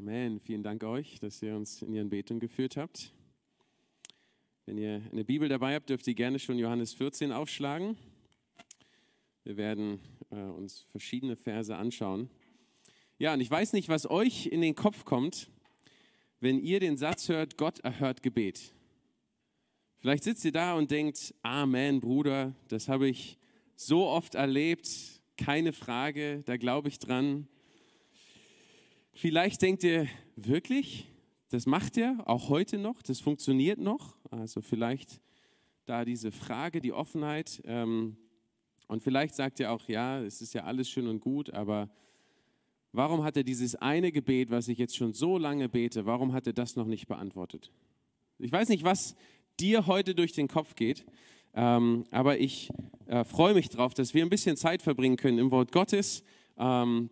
Amen. Vielen Dank euch, dass ihr uns in Ihren Betungen geführt habt. Wenn ihr eine Bibel dabei habt, dürft ihr gerne schon Johannes 14 aufschlagen. Wir werden äh, uns verschiedene Verse anschauen. Ja, und ich weiß nicht, was euch in den Kopf kommt, wenn ihr den Satz hört, Gott erhört Gebet. Vielleicht sitzt ihr da und denkt, Amen, Bruder, das habe ich so oft erlebt, keine Frage, da glaube ich dran. Vielleicht denkt ihr, wirklich? Das macht er auch heute noch, das funktioniert noch. Also vielleicht da diese Frage, die Offenheit. Ähm, und vielleicht sagt ihr auch, ja, es ist ja alles schön und gut, aber warum hat er dieses eine Gebet, was ich jetzt schon so lange bete, warum hat er das noch nicht beantwortet? Ich weiß nicht, was dir heute durch den Kopf geht, ähm, aber ich äh, freue mich darauf, dass wir ein bisschen Zeit verbringen können im Wort Gottes. Ähm,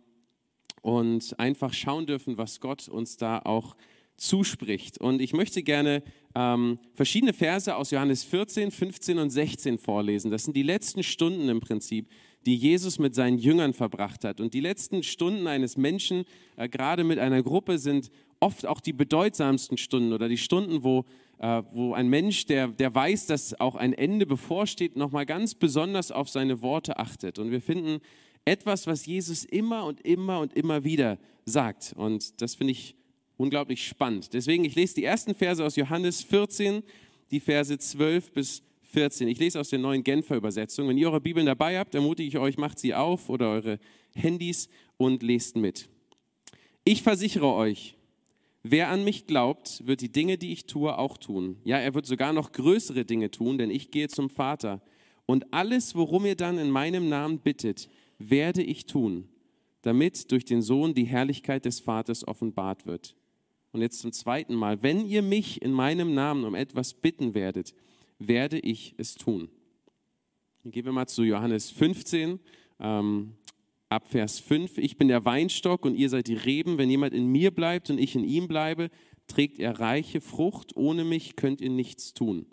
und einfach schauen dürfen, was Gott uns da auch zuspricht. Und ich möchte gerne ähm, verschiedene Verse aus Johannes 14, 15 und 16 vorlesen. Das sind die letzten Stunden im Prinzip, die Jesus mit seinen Jüngern verbracht hat. Und die letzten Stunden eines Menschen, äh, gerade mit einer Gruppe, sind oft auch die bedeutsamsten Stunden oder die Stunden, wo, äh, wo ein Mensch, der, der weiß, dass auch ein Ende bevorsteht, nochmal ganz besonders auf seine Worte achtet. Und wir finden etwas, was Jesus immer und immer und immer wieder sagt. Und das finde ich unglaublich spannend. Deswegen, ich lese die ersten Verse aus Johannes 14, die Verse 12 bis 14. Ich lese aus der neuen Genfer Übersetzung. Wenn ihr eure Bibeln dabei habt, ermutige ich euch, macht sie auf oder eure Handys und lest mit. Ich versichere euch, wer an mich glaubt, wird die Dinge, die ich tue, auch tun. Ja, er wird sogar noch größere Dinge tun, denn ich gehe zum Vater. Und alles, worum ihr dann in meinem Namen bittet, werde ich tun, damit durch den Sohn die Herrlichkeit des Vaters offenbart wird. Und jetzt zum zweiten Mal, wenn ihr mich in meinem Namen um etwas bitten werdet, werde ich es tun. Dann gehen wir mal zu Johannes 15, ähm, ab Vers 5. Ich bin der Weinstock und ihr seid die Reben. Wenn jemand in mir bleibt und ich in ihm bleibe, trägt er reiche Frucht. Ohne mich könnt ihr nichts tun.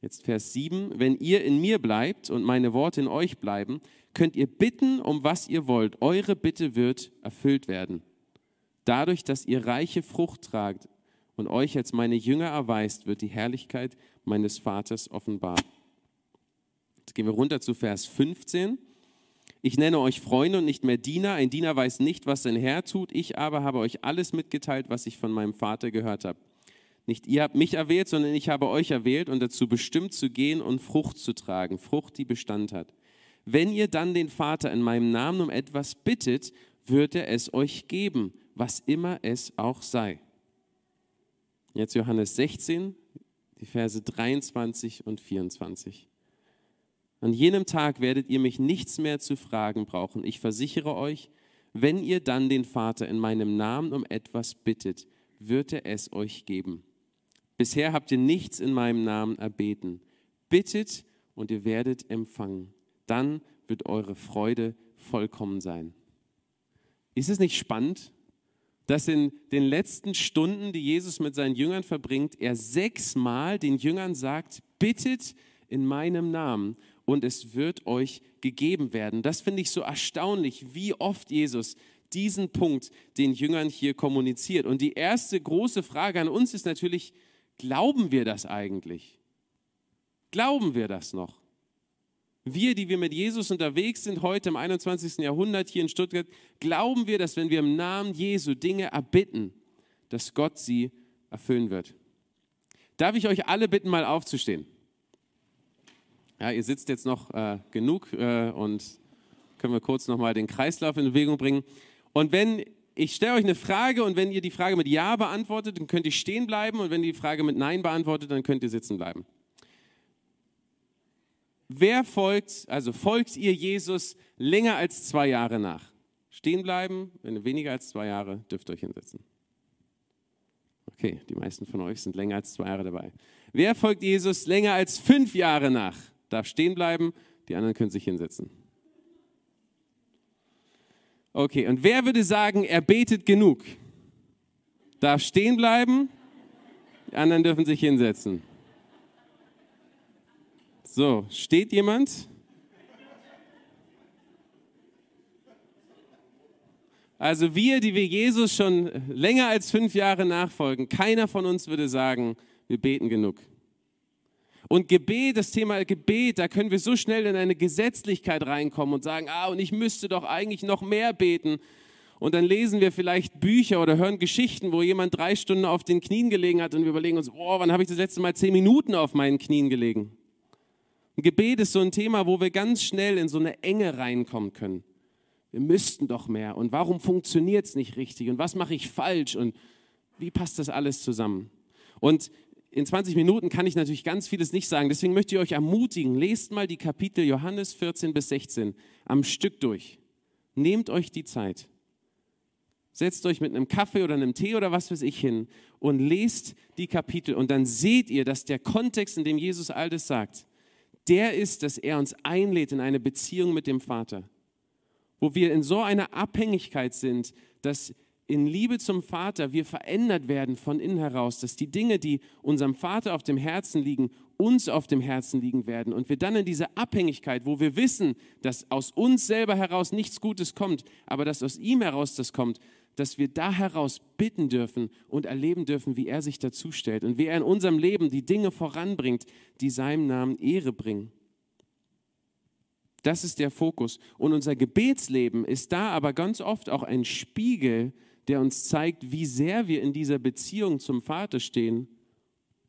Jetzt Vers 7. Wenn ihr in mir bleibt und meine Worte in euch bleiben, könnt ihr bitten, um was ihr wollt. Eure Bitte wird erfüllt werden. Dadurch, dass ihr reiche Frucht tragt und euch als meine Jünger erweist, wird die Herrlichkeit meines Vaters offenbar. Jetzt gehen wir runter zu Vers 15. Ich nenne euch Freunde und nicht mehr Diener. Ein Diener weiß nicht, was sein Herr tut. Ich aber habe euch alles mitgeteilt, was ich von meinem Vater gehört habe. Nicht ihr habt mich erwählt, sondern ich habe euch erwählt und dazu bestimmt zu gehen und Frucht zu tragen. Frucht, die Bestand hat. Wenn ihr dann den Vater in meinem Namen um etwas bittet, wird er es euch geben, was immer es auch sei. Jetzt Johannes 16, die Verse 23 und 24. An jenem Tag werdet ihr mich nichts mehr zu fragen brauchen. Ich versichere euch, wenn ihr dann den Vater in meinem Namen um etwas bittet, wird er es euch geben. Bisher habt ihr nichts in meinem Namen erbeten. Bittet und ihr werdet empfangen dann wird eure Freude vollkommen sein. Ist es nicht spannend, dass in den letzten Stunden, die Jesus mit seinen Jüngern verbringt, er sechsmal den Jüngern sagt, bittet in meinem Namen und es wird euch gegeben werden. Das finde ich so erstaunlich, wie oft Jesus diesen Punkt den Jüngern hier kommuniziert. Und die erste große Frage an uns ist natürlich, glauben wir das eigentlich? Glauben wir das noch? Wir, die wir mit Jesus unterwegs sind, heute im 21. Jahrhundert hier in Stuttgart, glauben wir, dass wenn wir im Namen Jesu Dinge erbitten, dass Gott sie erfüllen wird. Darf ich euch alle bitten, mal aufzustehen? Ja, ihr sitzt jetzt noch äh, genug äh, und können wir kurz nochmal den Kreislauf in Bewegung bringen. Und wenn ich stelle euch eine Frage und wenn ihr die Frage mit Ja beantwortet, dann könnt ihr stehen bleiben und wenn ihr die Frage mit Nein beantwortet, dann könnt ihr sitzen bleiben. Wer folgt, also folgt ihr Jesus länger als zwei Jahre nach? Stehen bleiben, wenn ihr weniger als zwei Jahre, dürft ihr euch hinsetzen. Okay, die meisten von euch sind länger als zwei Jahre dabei. Wer folgt Jesus länger als fünf Jahre nach? Darf stehen bleiben, die anderen können sich hinsetzen. Okay, und wer würde sagen, er betet genug? Darf stehen bleiben, die anderen dürfen sich hinsetzen. So, steht jemand? Also wir, die wir Jesus schon länger als fünf Jahre nachfolgen, keiner von uns würde sagen, wir beten genug. Und Gebet, das Thema Gebet, da können wir so schnell in eine Gesetzlichkeit reinkommen und sagen, ah, und ich müsste doch eigentlich noch mehr beten. Und dann lesen wir vielleicht Bücher oder hören Geschichten, wo jemand drei Stunden auf den Knien gelegen hat und wir überlegen uns, oh, wann habe ich das letzte Mal zehn Minuten auf meinen Knien gelegen? Gebet ist so ein Thema, wo wir ganz schnell in so eine Enge reinkommen können. Wir müssten doch mehr. Und warum funktioniert es nicht richtig? Und was mache ich falsch? Und wie passt das alles zusammen? Und in 20 Minuten kann ich natürlich ganz vieles nicht sagen. Deswegen möchte ich euch ermutigen, lest mal die Kapitel Johannes 14 bis 16 am Stück durch. Nehmt euch die Zeit. Setzt euch mit einem Kaffee oder einem Tee oder was weiß ich hin und lest die Kapitel und dann seht ihr, dass der Kontext, in dem Jesus all das sagt, der ist, dass er uns einlädt in eine Beziehung mit dem Vater, wo wir in so einer Abhängigkeit sind, dass in Liebe zum Vater wir verändert werden von innen heraus, dass die Dinge, die unserem Vater auf dem Herzen liegen, uns auf dem Herzen liegen werden. Und wir dann in dieser Abhängigkeit, wo wir wissen, dass aus uns selber heraus nichts Gutes kommt, aber dass aus ihm heraus das kommt, dass wir da heraus bitten dürfen und erleben dürfen, wie er sich dazu stellt und wie er in unserem Leben die Dinge voranbringt, die seinem Namen Ehre bringen. Das ist der Fokus. Und unser Gebetsleben ist da aber ganz oft auch ein Spiegel, der uns zeigt, wie sehr wir in dieser Beziehung zum Vater stehen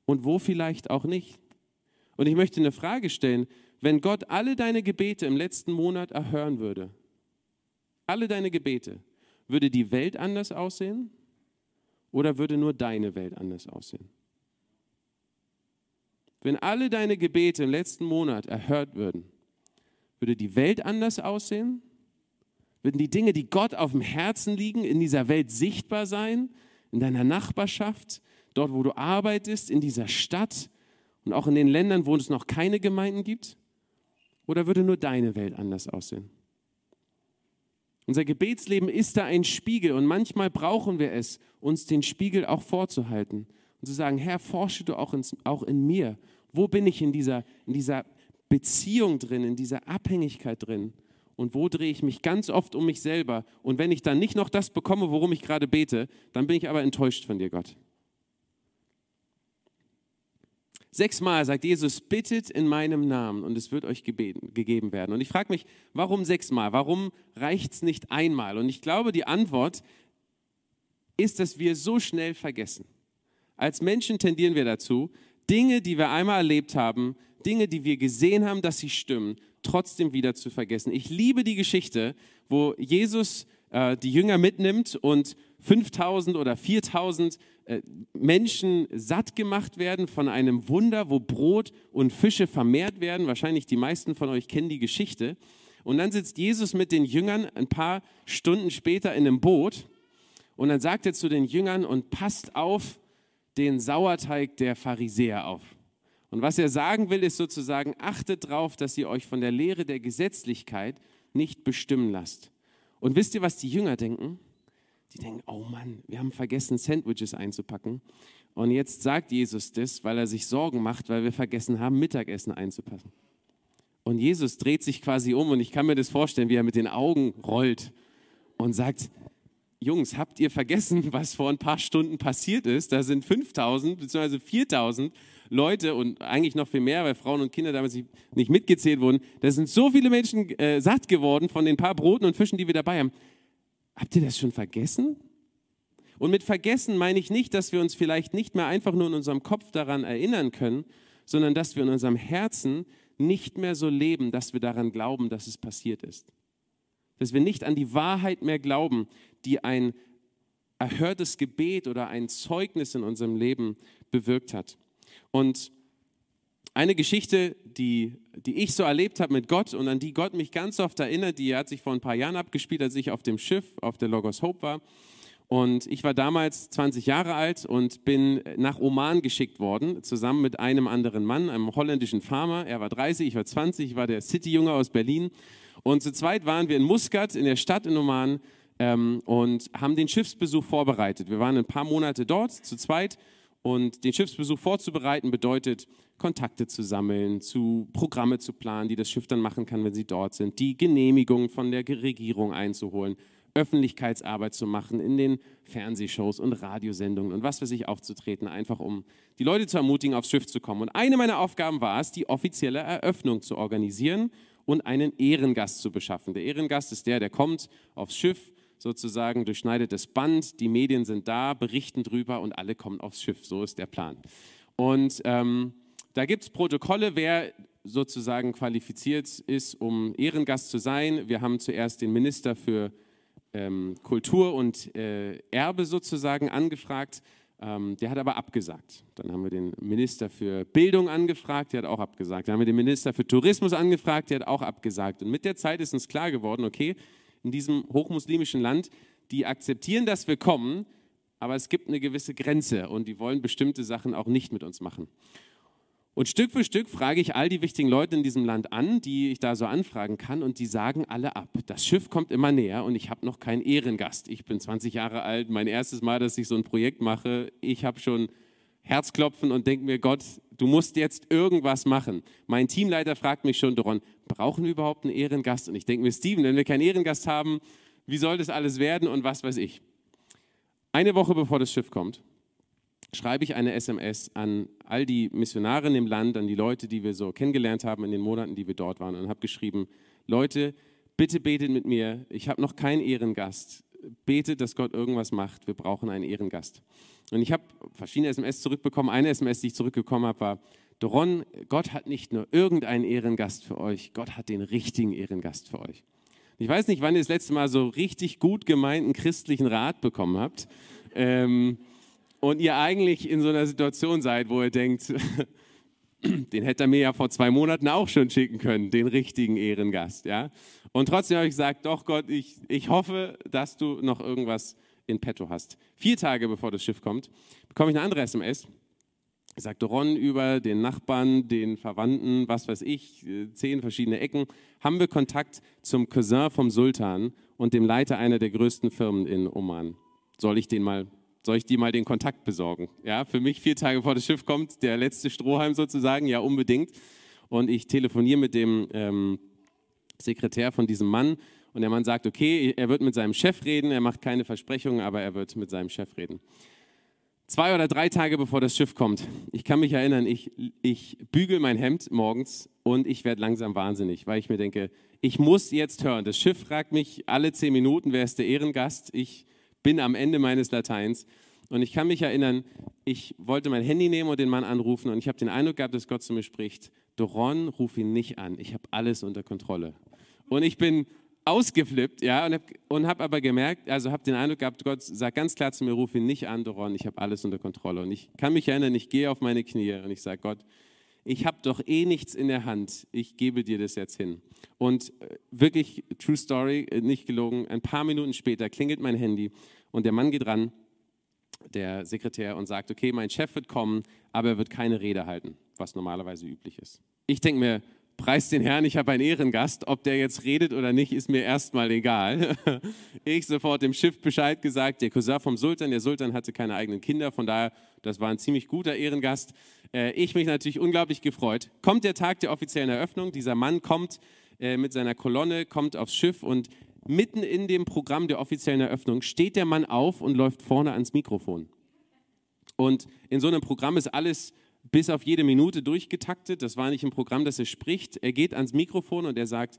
und wo vielleicht auch nicht. Und ich möchte eine Frage stellen, wenn Gott alle deine Gebete im letzten Monat erhören würde, alle deine Gebete, würde die Welt anders aussehen oder würde nur deine Welt anders aussehen? Wenn alle deine Gebete im letzten Monat erhört würden, würde die Welt anders aussehen? Würden die Dinge, die Gott auf dem Herzen liegen, in dieser Welt sichtbar sein? In deiner Nachbarschaft, dort, wo du arbeitest, in dieser Stadt und auch in den Ländern, wo es noch keine Gemeinden gibt? Oder würde nur deine Welt anders aussehen? Unser Gebetsleben ist da ein Spiegel und manchmal brauchen wir es, uns den Spiegel auch vorzuhalten und zu sagen, Herr, forsche du auch, ins, auch in mir. Wo bin ich in dieser, in dieser Beziehung drin, in dieser Abhängigkeit drin? Und wo drehe ich mich ganz oft um mich selber? Und wenn ich dann nicht noch das bekomme, worum ich gerade bete, dann bin ich aber enttäuscht von dir, Gott. Sechsmal sagt Jesus, bittet in meinem Namen und es wird euch gebeten, gegeben werden. Und ich frage mich, warum sechsmal? Warum reicht es nicht einmal? Und ich glaube, die Antwort ist, dass wir so schnell vergessen. Als Menschen tendieren wir dazu, Dinge, die wir einmal erlebt haben, Dinge, die wir gesehen haben, dass sie stimmen, trotzdem wieder zu vergessen. Ich liebe die Geschichte, wo Jesus äh, die Jünger mitnimmt und 5000 oder 4000 äh, Menschen satt gemacht werden von einem Wunder, wo Brot und Fische vermehrt werden. Wahrscheinlich die meisten von euch kennen die Geschichte. Und dann sitzt Jesus mit den Jüngern ein paar Stunden später in einem Boot und dann sagt er zu den Jüngern und passt auf den Sauerteig der Pharisäer auf. Und was er sagen will, ist sozusagen, achtet darauf, dass ihr euch von der Lehre der Gesetzlichkeit nicht bestimmen lasst. Und wisst ihr, was die Jünger denken? Die denken, oh Mann, wir haben vergessen, Sandwiches einzupacken. Und jetzt sagt Jesus das, weil er sich Sorgen macht, weil wir vergessen haben, Mittagessen einzupacken. Und Jesus dreht sich quasi um und ich kann mir das vorstellen, wie er mit den Augen rollt und sagt, Jungs, habt ihr vergessen, was vor ein paar Stunden passiert ist? Da sind 5000 bzw. 4000 Leute und eigentlich noch viel mehr, weil Frauen und Kinder damals nicht mitgezählt wurden. Da sind so viele Menschen äh, satt geworden von den paar Broten und Fischen, die wir dabei haben. Habt ihr das schon vergessen? Und mit vergessen meine ich nicht, dass wir uns vielleicht nicht mehr einfach nur in unserem Kopf daran erinnern können, sondern dass wir in unserem Herzen nicht mehr so leben, dass wir daran glauben, dass es passiert ist. Dass wir nicht an die Wahrheit mehr glauben, die ein erhörtes Gebet oder ein Zeugnis in unserem Leben bewirkt hat. Und eine Geschichte, die, die ich so erlebt habe mit Gott und an die Gott mich ganz oft erinnert, die hat sich vor ein paar Jahren abgespielt, als ich auf dem Schiff auf der Logos Hope war. Und ich war damals 20 Jahre alt und bin nach Oman geschickt worden, zusammen mit einem anderen Mann, einem holländischen Farmer. Er war 30, ich war 20, ich war der Cityjunge aus Berlin. Und zu zweit waren wir in Muscat, in der Stadt in Oman, ähm, und haben den Schiffsbesuch vorbereitet. Wir waren ein paar Monate dort, zu zweit. Und den Schiffsbesuch vorzubereiten bedeutet, Kontakte zu sammeln, zu Programme zu planen, die das Schiff dann machen kann, wenn sie dort sind, die Genehmigung von der Regierung einzuholen, Öffentlichkeitsarbeit zu machen, in den Fernsehshows und Radiosendungen und was weiß ich aufzutreten, einfach um die Leute zu ermutigen, aufs Schiff zu kommen. Und eine meiner Aufgaben war es, die offizielle Eröffnung zu organisieren und einen Ehrengast zu beschaffen. Der Ehrengast ist der, der kommt aufs Schiff, sozusagen durchschneidet das Band, die Medien sind da, berichten drüber und alle kommen aufs Schiff. So ist der Plan. Und ähm, da gibt es Protokolle, wer sozusagen qualifiziert ist, um Ehrengast zu sein. Wir haben zuerst den Minister für ähm, Kultur und äh, Erbe sozusagen angefragt. Ähm, der hat aber abgesagt. Dann haben wir den Minister für Bildung angefragt, der hat auch abgesagt. Dann haben wir den Minister für Tourismus angefragt, der hat auch abgesagt. Und mit der Zeit ist uns klar geworden, okay, in diesem hochmuslimischen Land, die akzeptieren, dass wir kommen, aber es gibt eine gewisse Grenze und die wollen bestimmte Sachen auch nicht mit uns machen. Und Stück für Stück frage ich all die wichtigen Leute in diesem Land an, die ich da so anfragen kann, und die sagen alle ab. Das Schiff kommt immer näher und ich habe noch keinen Ehrengast. Ich bin 20 Jahre alt, mein erstes Mal, dass ich so ein Projekt mache. Ich habe schon Herzklopfen und denke mir, Gott, du musst jetzt irgendwas machen. Mein Teamleiter fragt mich schon, Doron, brauchen wir überhaupt einen Ehrengast? Und ich denke mir, Steven, wenn wir keinen Ehrengast haben, wie soll das alles werden und was weiß ich? Eine Woche bevor das Schiff kommt, schreibe ich eine SMS an all die Missionare im Land, an die Leute, die wir so kennengelernt haben in den Monaten, die wir dort waren und habe geschrieben, Leute, bitte betet mit mir, ich habe noch keinen Ehrengast, betet, dass Gott irgendwas macht, wir brauchen einen Ehrengast. Und ich habe verschiedene SMS zurückbekommen, eine SMS, die ich zurückbekommen habe, war, Doron, Gott hat nicht nur irgendeinen Ehrengast für euch, Gott hat den richtigen Ehrengast für euch. Ich weiß nicht, wann ihr das letzte Mal so richtig gut gemeinten christlichen Rat bekommen habt. Ähm, und ihr eigentlich in so einer Situation seid, wo ihr denkt, den hätte er mir ja vor zwei Monaten auch schon schicken können, den richtigen Ehrengast. Ja? Und trotzdem habe ich gesagt, doch Gott, ich, ich hoffe, dass du noch irgendwas in petto hast. Vier Tage bevor das Schiff kommt, bekomme ich eine andere SMS. Sagt Ron über den Nachbarn, den Verwandten, was weiß ich, äh, zehn verschiedene Ecken, haben wir Kontakt zum Cousin vom Sultan und dem Leiter einer der größten Firmen in Oman. Soll ich den mal soll ich dir mal den Kontakt besorgen? Ja, für mich vier Tage vor das Schiff kommt, der letzte Strohhalm sozusagen, ja unbedingt. Und ich telefoniere mit dem ähm, Sekretär von diesem Mann und der Mann sagt, okay, er wird mit seinem Chef reden, er macht keine Versprechungen, aber er wird mit seinem Chef reden. Zwei oder drei Tage bevor das Schiff kommt, ich kann mich erinnern, ich, ich bügel mein Hemd morgens und ich werde langsam wahnsinnig, weil ich mir denke, ich muss jetzt hören. Das Schiff fragt mich alle zehn Minuten, wer ist der Ehrengast? Ich bin am Ende meines Lateins. Und ich kann mich erinnern, ich wollte mein Handy nehmen und den Mann anrufen und ich habe den Eindruck gehabt, dass Gott zu mir spricht, Doron, ruf ihn nicht an, ich habe alles unter Kontrolle. Und ich bin ausgeflippt, ja, und habe hab aber gemerkt, also habe den Eindruck gehabt, Gott sagt ganz klar zu mir, ruf ihn nicht an, Doron, ich habe alles unter Kontrolle. Und ich kann mich erinnern, ich gehe auf meine Knie und ich sage, Gott, ich habe doch eh nichts in der Hand, ich gebe dir das jetzt hin. Und äh, wirklich, True Story, äh, nicht gelogen, ein paar Minuten später klingelt mein Handy und der Mann geht ran, der Sekretär, und sagt, okay, mein Chef wird kommen, aber er wird keine Rede halten, was normalerweise üblich ist. Ich denke mir, preis den Herrn, ich habe einen Ehrengast, ob der jetzt redet oder nicht, ist mir erstmal egal. Ich sofort dem Schiff Bescheid gesagt, der Cousin vom Sultan, der Sultan hatte keine eigenen Kinder, von daher, das war ein ziemlich guter Ehrengast. Äh, ich mich natürlich unglaublich gefreut. Kommt der Tag der offiziellen Eröffnung, dieser Mann kommt äh, mit seiner Kolonne, kommt aufs Schiff und mitten in dem Programm der offiziellen Eröffnung steht der Mann auf und läuft vorne ans Mikrofon. Und in so einem Programm ist alles bis auf jede Minute durchgetaktet. Das war nicht ein Programm, das er spricht. Er geht ans Mikrofon und er sagt,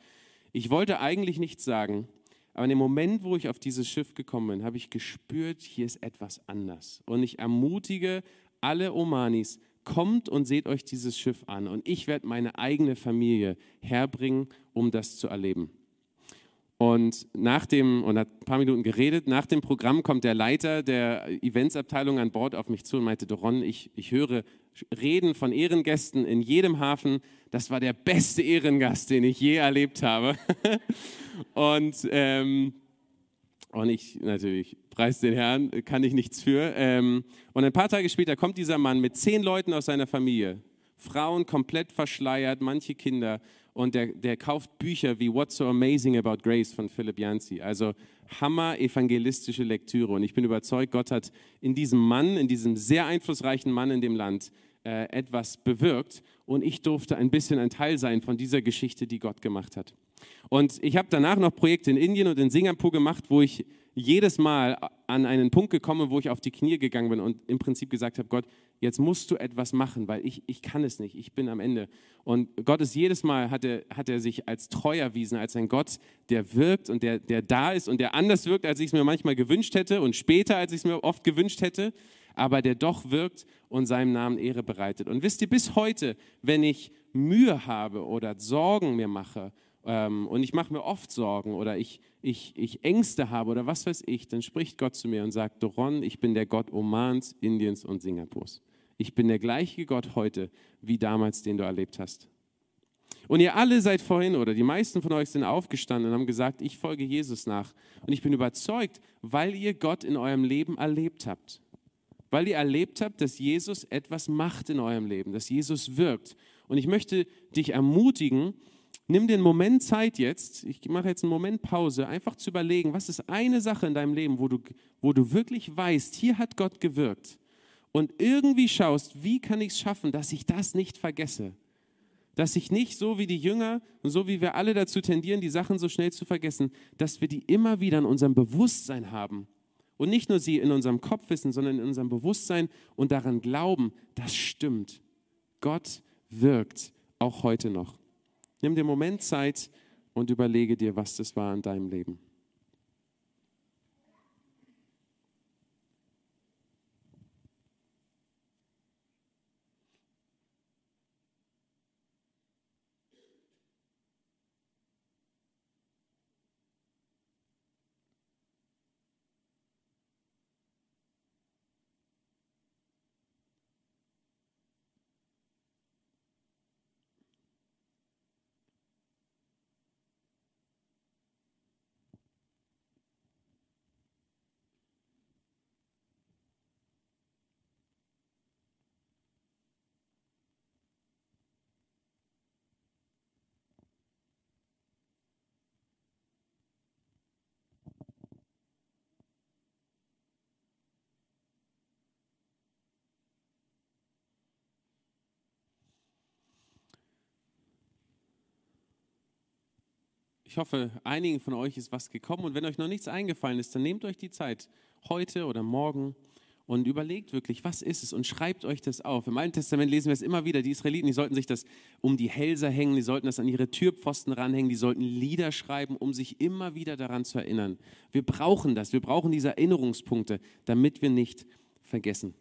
ich wollte eigentlich nichts sagen, aber in dem Moment, wo ich auf dieses Schiff gekommen bin, habe ich gespürt, hier ist etwas anders. Und ich ermutige alle Omanis, kommt und seht euch dieses Schiff an. Und ich werde meine eigene Familie herbringen, um das zu erleben. Und nach dem, und hat ein paar Minuten geredet, nach dem Programm kommt der Leiter der Eventsabteilung an Bord auf mich zu und meinte, Doron, ich, ich höre Reden von Ehrengästen in jedem Hafen. Das war der beste Ehrengast, den ich je erlebt habe. und, ähm, und ich natürlich, preis den Herrn, kann ich nichts für. Ähm, und ein paar Tage später kommt dieser Mann mit zehn Leuten aus seiner Familie, Frauen komplett verschleiert, manche Kinder und der, der kauft Bücher wie What's So Amazing About Grace von Philip Yancey. Also hammer evangelistische Lektüre. Und ich bin überzeugt, Gott hat in diesem Mann, in diesem sehr einflussreichen Mann in dem Land, äh, etwas bewirkt. Und ich durfte ein bisschen ein Teil sein von dieser Geschichte, die Gott gemacht hat. Und ich habe danach noch Projekte in Indien und in Singapur gemacht, wo ich jedes Mal an einen Punkt gekommen, wo ich auf die Knie gegangen bin und im Prinzip gesagt habe, Gott, jetzt musst du etwas machen, weil ich, ich kann es nicht, ich bin am Ende. Und Gott ist jedes Mal, hat er, hat er sich als treu erwiesen, als ein Gott, der wirkt und der, der da ist und der anders wirkt, als ich es mir manchmal gewünscht hätte und später, als ich es mir oft gewünscht hätte, aber der doch wirkt und seinem Namen Ehre bereitet. Und wisst ihr, bis heute, wenn ich Mühe habe oder Sorgen mir mache, ähm, und ich mache mir oft Sorgen oder ich, ich, ich Ängste habe oder was weiß ich, dann spricht Gott zu mir und sagt, Doron, ich bin der Gott Omans, Indiens und Singapurs. Ich bin der gleiche Gott heute wie damals, den du erlebt hast. Und ihr alle seid vorhin oder die meisten von euch sind aufgestanden und haben gesagt, ich folge Jesus nach. Und ich bin überzeugt, weil ihr Gott in eurem Leben erlebt habt. Weil ihr erlebt habt, dass Jesus etwas macht in eurem Leben, dass Jesus wirkt. Und ich möchte dich ermutigen, nimm einen Moment Zeit jetzt, ich mache jetzt einen Moment Pause, einfach zu überlegen, was ist eine Sache in deinem Leben, wo du, wo du wirklich weißt, hier hat Gott gewirkt. Und irgendwie schaust, wie kann ich es schaffen, dass ich das nicht vergesse. Dass ich nicht so wie die Jünger und so wie wir alle dazu tendieren, die Sachen so schnell zu vergessen, dass wir die immer wieder in unserem Bewusstsein haben. Und nicht nur sie in unserem Kopf wissen, sondern in unserem Bewusstsein und daran glauben, das stimmt. Gott wirkt auch heute noch. Nimm dir einen Moment Zeit und überlege dir, was das war in deinem Leben. Ich hoffe, einigen von euch ist was gekommen und wenn euch noch nichts eingefallen ist, dann nehmt euch die Zeit heute oder morgen und überlegt wirklich, was ist es und schreibt euch das auf. Im Alten Testament lesen wir es immer wieder, die Israeliten, die sollten sich das um die Hälse hängen, die sollten das an ihre Türpfosten ranhängen, die sollten Lieder schreiben, um sich immer wieder daran zu erinnern. Wir brauchen das, wir brauchen diese Erinnerungspunkte, damit wir nicht vergessen.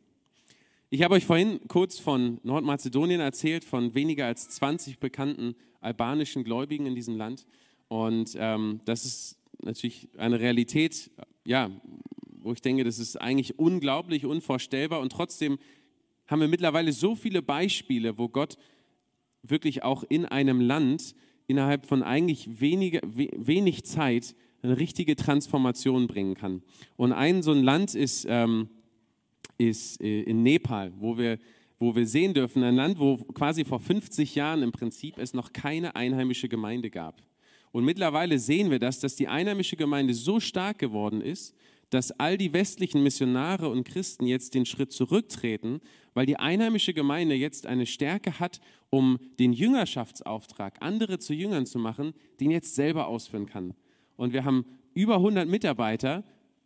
Ich habe euch vorhin kurz von Nordmazedonien erzählt, von weniger als 20 bekannten albanischen Gläubigen in diesem Land. Und ähm, das ist natürlich eine Realität, ja, wo ich denke, das ist eigentlich unglaublich, unvorstellbar. Und trotzdem haben wir mittlerweile so viele Beispiele, wo Gott wirklich auch in einem Land innerhalb von eigentlich wenige, wenig Zeit eine richtige Transformation bringen kann. Und ein so ein Land ist, ähm, ist äh, in Nepal, wo wir, wo wir sehen dürfen, ein Land, wo quasi vor 50 Jahren im Prinzip es noch keine einheimische Gemeinde gab. Und mittlerweile sehen wir das, dass die einheimische Gemeinde so stark geworden ist, dass all die westlichen Missionare und Christen jetzt den Schritt zurücktreten, weil die einheimische Gemeinde jetzt eine Stärke hat, um den Jüngerschaftsauftrag, andere zu Jüngern zu machen, den jetzt selber ausführen kann. Und wir haben über 100 Mitarbeiter,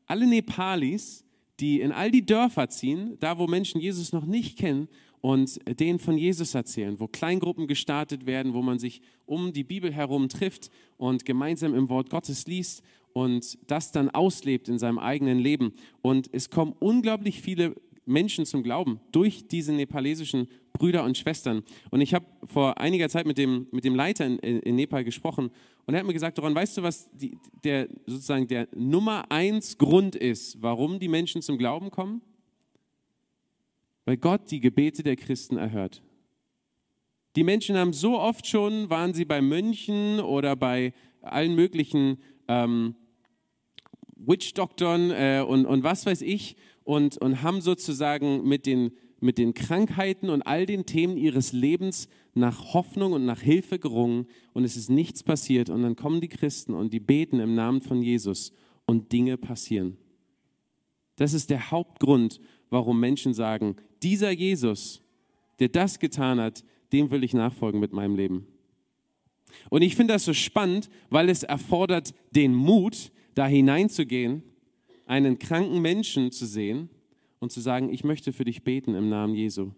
alle Nepalis, die in all die Dörfer ziehen, da wo Menschen Jesus noch nicht kennen und denen von Jesus erzählen, wo Kleingruppen gestartet werden, wo man sich um die Bibel herum trifft und gemeinsam im Wort Gottes liest und das dann auslebt in seinem eigenen Leben. Und es kommen unglaublich viele Menschen zum Glauben durch diese nepalesischen Brüder und Schwestern. Und ich habe vor einiger Zeit mit dem, mit dem Leiter in, in, Nepal gesprochen und er hat mir gesagt, Doran, weißt du, was die, der sozusagen der Nummer eins Grund ist, warum die Menschen zum Glauben kommen? Weil Gott die Gebete der Christen erhört. Die Menschen haben so oft schon, waren sie bei Mönchen oder bei allen möglichen ähm, Witch-Doktoren äh, und, und was weiß ich und, und haben sozusagen mit den, mit den Krankheiten und all den Themen ihres Lebens nach Hoffnung und nach Hilfe gerungen und es ist nichts passiert und dann kommen die Christen und die beten im Namen von Jesus und Dinge passieren. Das ist der Hauptgrund, warum Menschen sagen, dieser Jesus, der das getan hat, dem will ich nachfolgen mit meinem Leben. Und ich finde das so spannend, weil es erfordert den Mut, da hineinzugehen, einen kranken Menschen zu sehen und zu sagen, ich möchte für dich beten im Namen Jesu.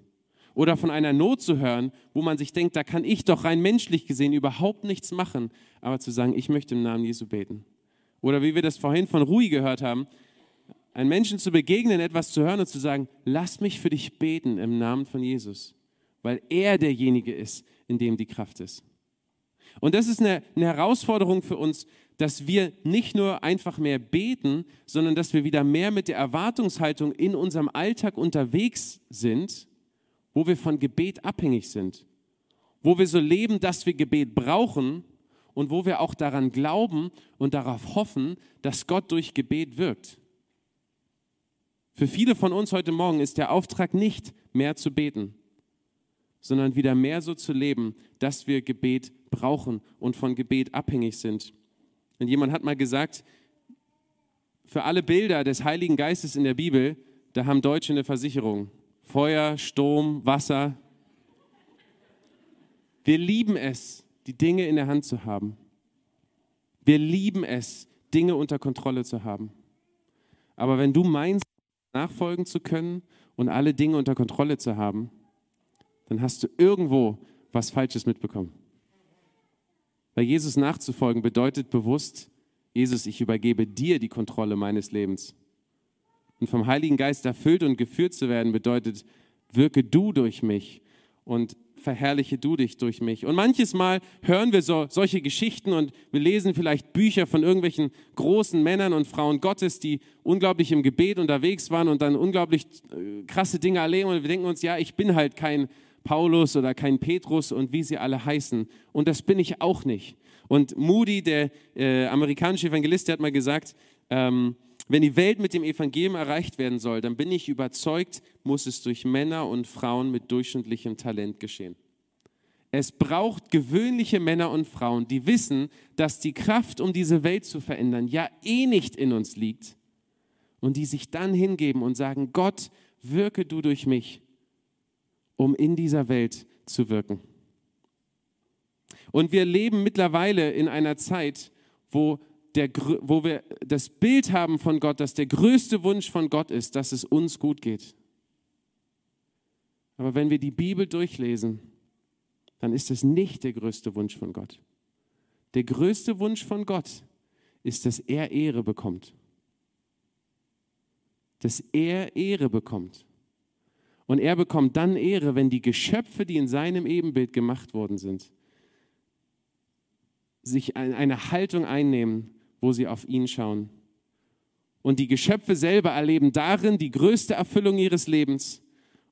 Oder von einer Not zu hören, wo man sich denkt, da kann ich doch rein menschlich gesehen überhaupt nichts machen, aber zu sagen, ich möchte im Namen Jesu beten. Oder wie wir das vorhin von Rui gehört haben, einem Menschen zu begegnen, etwas zu hören und zu sagen, lass mich für dich beten im Namen von Jesus, weil er derjenige ist, in dem die Kraft ist. Und das ist eine, eine Herausforderung für uns, dass wir nicht nur einfach mehr beten, sondern dass wir wieder mehr mit der Erwartungshaltung in unserem Alltag unterwegs sind, wo wir von Gebet abhängig sind, wo wir so leben, dass wir Gebet brauchen und wo wir auch daran glauben und darauf hoffen, dass Gott durch Gebet wirkt. Für viele von uns heute Morgen ist der Auftrag nicht mehr zu beten, sondern wieder mehr so zu leben, dass wir Gebet brauchen und von Gebet abhängig sind. Und jemand hat mal gesagt, für alle Bilder des Heiligen Geistes in der Bibel, da haben Deutsche eine Versicherung. Feuer, Sturm, Wasser. Wir lieben es, die Dinge in der Hand zu haben. Wir lieben es, Dinge unter Kontrolle zu haben. Aber wenn du meinst, nachfolgen zu können und alle Dinge unter Kontrolle zu haben, dann hast du irgendwo was Falsches mitbekommen. Weil Jesus nachzufolgen bedeutet bewusst, Jesus, ich übergebe dir die Kontrolle meines Lebens. Und vom Heiligen Geist erfüllt und geführt zu werden bedeutet, wirke du durch mich und verherrliche du dich durch mich. Und manches Mal hören wir so, solche Geschichten und wir lesen vielleicht Bücher von irgendwelchen großen Männern und Frauen Gottes, die unglaublich im Gebet unterwegs waren und dann unglaublich äh, krasse Dinge erleben und wir denken uns, ja, ich bin halt kein Paulus oder kein Petrus und wie sie alle heißen. Und das bin ich auch nicht. Und Moody, der äh, amerikanische Evangelist, der hat mal gesagt, ähm, wenn die Welt mit dem Evangelium erreicht werden soll, dann bin ich überzeugt, muss es durch Männer und Frauen mit durchschnittlichem Talent geschehen. Es braucht gewöhnliche Männer und Frauen, die wissen, dass die Kraft, um diese Welt zu verändern, ja eh nicht in uns liegt. Und die sich dann hingeben und sagen, Gott, wirke du durch mich um in dieser Welt zu wirken. Und wir leben mittlerweile in einer Zeit, wo, der, wo wir das Bild haben von Gott, dass der größte Wunsch von Gott ist, dass es uns gut geht. Aber wenn wir die Bibel durchlesen, dann ist es nicht der größte Wunsch von Gott. Der größte Wunsch von Gott ist, dass er Ehre bekommt. Dass er Ehre bekommt. Und er bekommt dann Ehre, wenn die Geschöpfe, die in seinem Ebenbild gemacht worden sind, sich eine Haltung einnehmen, wo sie auf ihn schauen. Und die Geschöpfe selber erleben darin die größte Erfüllung ihres Lebens.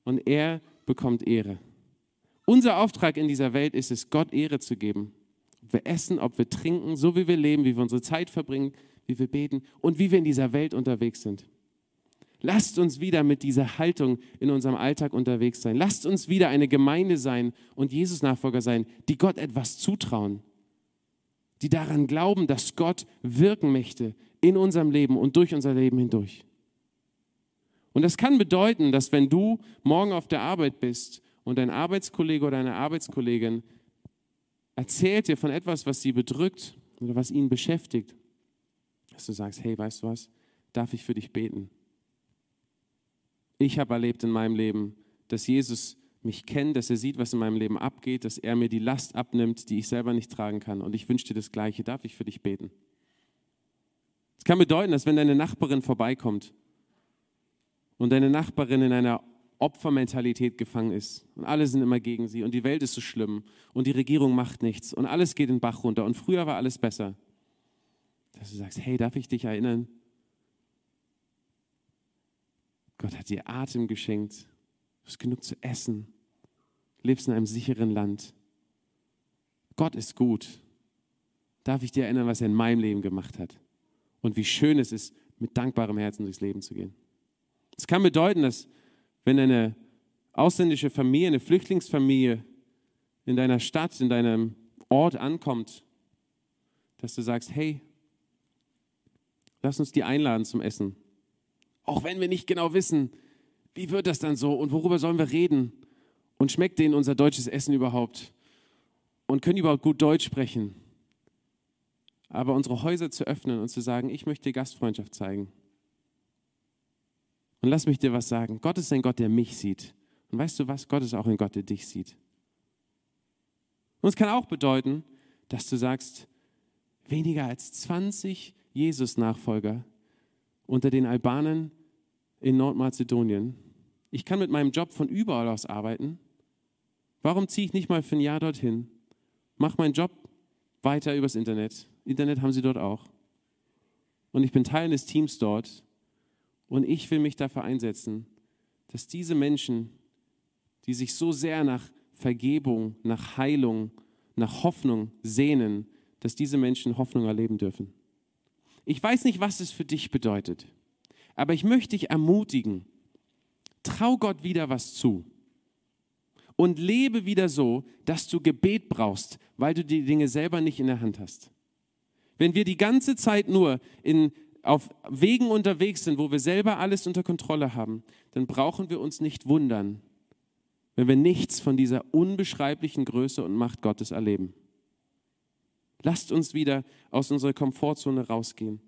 Und er bekommt Ehre. Unser Auftrag in dieser Welt ist es, Gott Ehre zu geben. Ob wir essen, ob wir trinken, so wie wir leben, wie wir unsere Zeit verbringen, wie wir beten und wie wir in dieser Welt unterwegs sind. Lasst uns wieder mit dieser Haltung in unserem Alltag unterwegs sein. Lasst uns wieder eine Gemeinde sein und Jesus-Nachfolger sein, die Gott etwas zutrauen, die daran glauben, dass Gott wirken möchte in unserem Leben und durch unser Leben hindurch. Und das kann bedeuten, dass wenn du morgen auf der Arbeit bist und dein Arbeitskollege oder deine Arbeitskollegin erzählt dir von etwas, was sie bedrückt oder was ihn beschäftigt, dass du sagst, hey, weißt du was, darf ich für dich beten? Ich habe erlebt in meinem Leben, dass Jesus mich kennt, dass er sieht, was in meinem Leben abgeht, dass er mir die Last abnimmt, die ich selber nicht tragen kann. Und ich wünsche dir das Gleiche. Darf ich für dich beten? Es kann bedeuten, dass wenn deine Nachbarin vorbeikommt und deine Nachbarin in einer Opfermentalität gefangen ist und alle sind immer gegen sie und die Welt ist so schlimm und die Regierung macht nichts und alles geht in den Bach runter und früher war alles besser, dass du sagst, hey, darf ich dich erinnern, Gott hat dir Atem geschenkt. Du hast genug zu essen. Lebst in einem sicheren Land. Gott ist gut. Darf ich dir erinnern, was er in meinem Leben gemacht hat? Und wie schön es ist, mit dankbarem Herzen durchs Leben zu gehen. Es kann bedeuten, dass wenn eine ausländische Familie, eine Flüchtlingsfamilie in deiner Stadt, in deinem Ort ankommt, dass du sagst, hey, lass uns die einladen zum Essen. Auch wenn wir nicht genau wissen, wie wird das dann so und worüber sollen wir reden? Und schmeckt denen unser deutsches Essen überhaupt? und können überhaupt gut Deutsch sprechen. Aber unsere Häuser zu öffnen und zu sagen, ich möchte Gastfreundschaft zeigen. Und lass mich dir was sagen. Gott ist ein Gott, der mich sieht. Und weißt du was? Gott ist auch ein Gott, der dich sieht. Und es kann auch bedeuten, dass du sagst, weniger als 20 Jesus-Nachfolger unter den Albanern in Nordmazedonien. Ich kann mit meinem Job von überall aus arbeiten. Warum ziehe ich nicht mal für ein Jahr dorthin? Mach meinen Job weiter übers Internet. Internet haben sie dort auch. Und ich bin Teil des Teams dort. Und ich will mich dafür einsetzen, dass diese Menschen, die sich so sehr nach Vergebung, nach Heilung, nach Hoffnung sehnen, dass diese Menschen Hoffnung erleben dürfen. Ich weiß nicht, was es für dich bedeutet, aber ich möchte dich ermutigen, trau Gott wieder was zu und lebe wieder so, dass du Gebet brauchst, weil du die Dinge selber nicht in der Hand hast. Wenn wir die ganze Zeit nur in, auf Wegen unterwegs sind, wo wir selber alles unter Kontrolle haben, dann brauchen wir uns nicht wundern, wenn wir nichts von dieser unbeschreiblichen Größe und Macht Gottes erleben. Lasst uns wieder aus unserer Komfortzone rausgehen.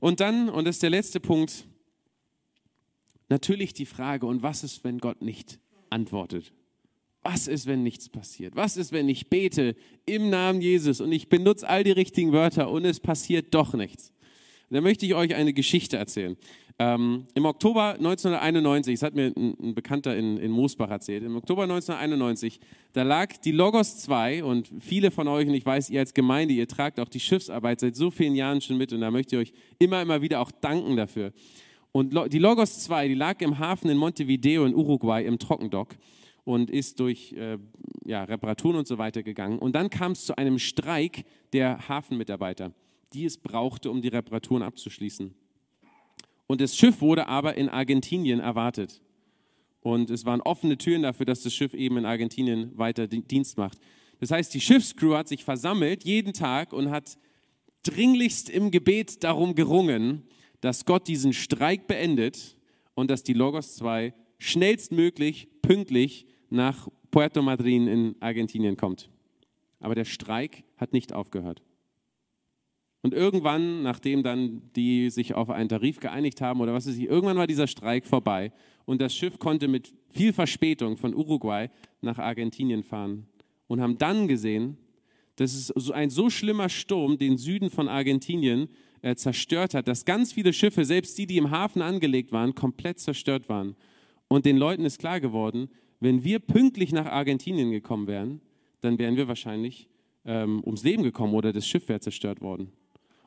Und dann, und das ist der letzte Punkt, natürlich die Frage, und was ist, wenn Gott nicht antwortet? Was ist, wenn nichts passiert? Was ist, wenn ich bete im Namen Jesus und ich benutze all die richtigen Wörter und es passiert doch nichts? Da möchte ich euch eine Geschichte erzählen. Ähm, Im Oktober 1991, das hat mir ein, ein Bekannter in, in Moosbach erzählt, im Oktober 1991, da lag die Logos 2 und viele von euch, und ich weiß, ihr als Gemeinde, ihr tragt auch die Schiffsarbeit seit so vielen Jahren schon mit und da möchte ich euch immer, immer wieder auch danken dafür. Und die Logos 2, die lag im Hafen in Montevideo in Uruguay im Trockendock und ist durch äh, ja, Reparaturen und so weiter gegangen. Und dann kam es zu einem Streik der Hafenmitarbeiter, die es brauchte, um die Reparaturen abzuschließen. Und das Schiff wurde aber in Argentinien erwartet. Und es waren offene Türen dafür, dass das Schiff eben in Argentinien weiter Dienst macht. Das heißt, die Schiffscrew hat sich versammelt jeden Tag und hat dringlichst im Gebet darum gerungen, dass Gott diesen Streik beendet und dass die Logos 2 schnellstmöglich, pünktlich nach Puerto Madryn in Argentinien kommt. Aber der Streik hat nicht aufgehört. Und irgendwann, nachdem dann die sich auf einen Tarif geeinigt haben oder was weiß ich, irgendwann war dieser Streik vorbei und das Schiff konnte mit viel Verspätung von Uruguay nach Argentinien fahren und haben dann gesehen, dass es ein so schlimmer Sturm den Süden von Argentinien äh, zerstört hat, dass ganz viele Schiffe, selbst die, die im Hafen angelegt waren, komplett zerstört waren. Und den Leuten ist klar geworden, wenn wir pünktlich nach Argentinien gekommen wären, dann wären wir wahrscheinlich ähm, ums Leben gekommen oder das Schiff wäre zerstört worden.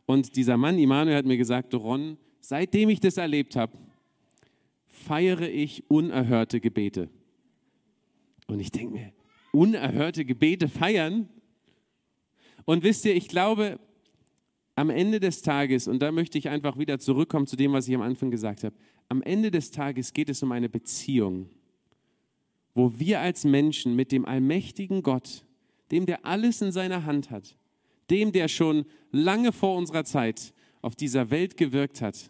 Und dieser Mann, Immanuel, hat mir gesagt, Ron, seitdem ich das erlebt habe, feiere ich unerhörte Gebete. Und ich denke mir, unerhörte Gebete feiern? Und wisst ihr, ich glaube, am Ende des Tages, und da möchte ich einfach wieder zurückkommen zu dem, was ich am Anfang gesagt habe, am Ende des Tages geht es um eine Beziehung, wo wir als Menschen mit dem allmächtigen Gott, dem, der alles in seiner Hand hat, dem, der schon lange vor unserer Zeit auf dieser Welt gewirkt hat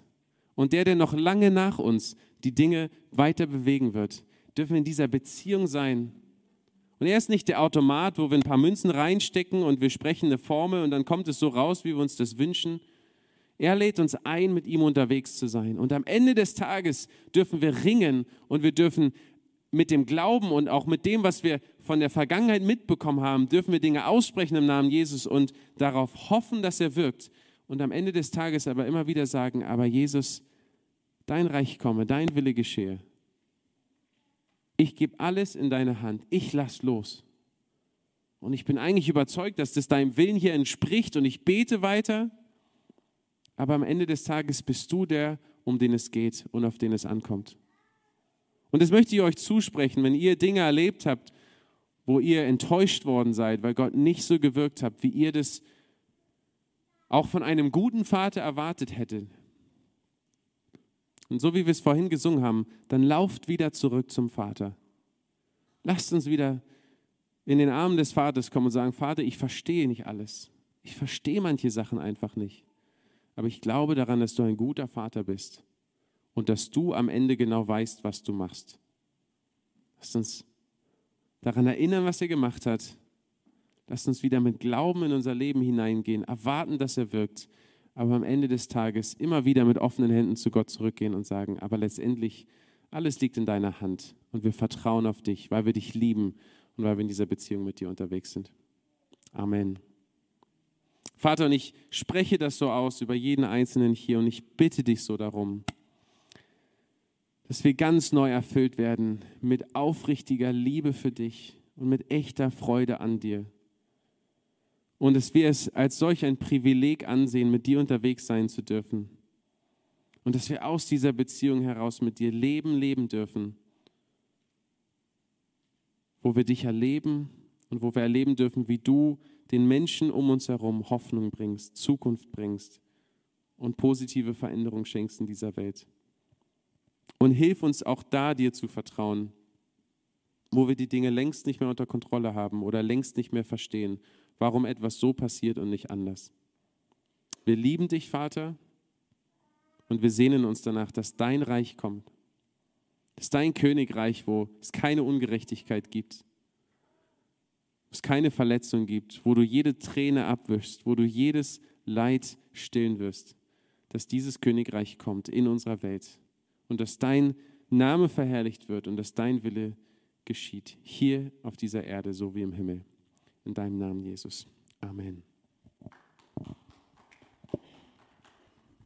und der, der noch lange nach uns die Dinge weiter bewegen wird, dürfen in dieser Beziehung sein. Und er ist nicht der Automat, wo wir ein paar Münzen reinstecken und wir sprechen eine Formel und dann kommt es so raus, wie wir uns das wünschen. Er lädt uns ein, mit ihm unterwegs zu sein. Und am Ende des Tages dürfen wir ringen und wir dürfen mit dem Glauben und auch mit dem, was wir von der Vergangenheit mitbekommen haben, dürfen wir Dinge aussprechen im Namen Jesus und darauf hoffen, dass er wirkt. Und am Ende des Tages aber immer wieder sagen, aber Jesus, dein Reich komme, dein Wille geschehe. Ich gebe alles in deine Hand. Ich lass los. Und ich bin eigentlich überzeugt, dass das deinem Willen hier entspricht und ich bete weiter. Aber am Ende des Tages bist du der, um den es geht und auf den es ankommt. Und das möchte ich euch zusprechen, wenn ihr Dinge erlebt habt, wo ihr enttäuscht worden seid, weil Gott nicht so gewirkt hat, wie ihr das auch von einem guten Vater erwartet hättet. Und so wie wir es vorhin gesungen haben, dann lauft wieder zurück zum Vater. Lasst uns wieder in den Armen des Vaters kommen und sagen, Vater, ich verstehe nicht alles. Ich verstehe manche Sachen einfach nicht. Aber ich glaube daran, dass du ein guter Vater bist und dass du am Ende genau weißt, was du machst. Lasst uns daran erinnern, was er gemacht hat. Lasst uns wieder mit Glauben in unser Leben hineingehen, erwarten, dass er wirkt, aber am Ende des Tages immer wieder mit offenen Händen zu Gott zurückgehen und sagen, aber letztendlich, alles liegt in deiner Hand und wir vertrauen auf dich, weil wir dich lieben und weil wir in dieser Beziehung mit dir unterwegs sind. Amen. Vater, und ich spreche das so aus über jeden Einzelnen hier und ich bitte dich so darum, dass wir ganz neu erfüllt werden mit aufrichtiger Liebe für dich und mit echter Freude an dir. Und dass wir es als solch ein Privileg ansehen, mit dir unterwegs sein zu dürfen. Und dass wir aus dieser Beziehung heraus mit dir leben, leben dürfen. Wo wir dich erleben und wo wir erleben dürfen, wie du den Menschen um uns herum Hoffnung bringst, Zukunft bringst und positive Veränderung schenkst in dieser Welt. Und hilf uns auch da, dir zu vertrauen, wo wir die Dinge längst nicht mehr unter Kontrolle haben oder längst nicht mehr verstehen, warum etwas so passiert und nicht anders. Wir lieben dich, Vater, und wir sehnen uns danach, dass dein Reich kommt, dass dein Königreich, wo es keine Ungerechtigkeit gibt, wo es keine Verletzung gibt, wo du jede Träne abwischst, wo du jedes Leid stillen wirst, dass dieses Königreich kommt in unserer Welt und dass dein Name verherrlicht wird und dass dein Wille geschieht, hier auf dieser Erde so wie im Himmel. In deinem Namen, Jesus. Amen.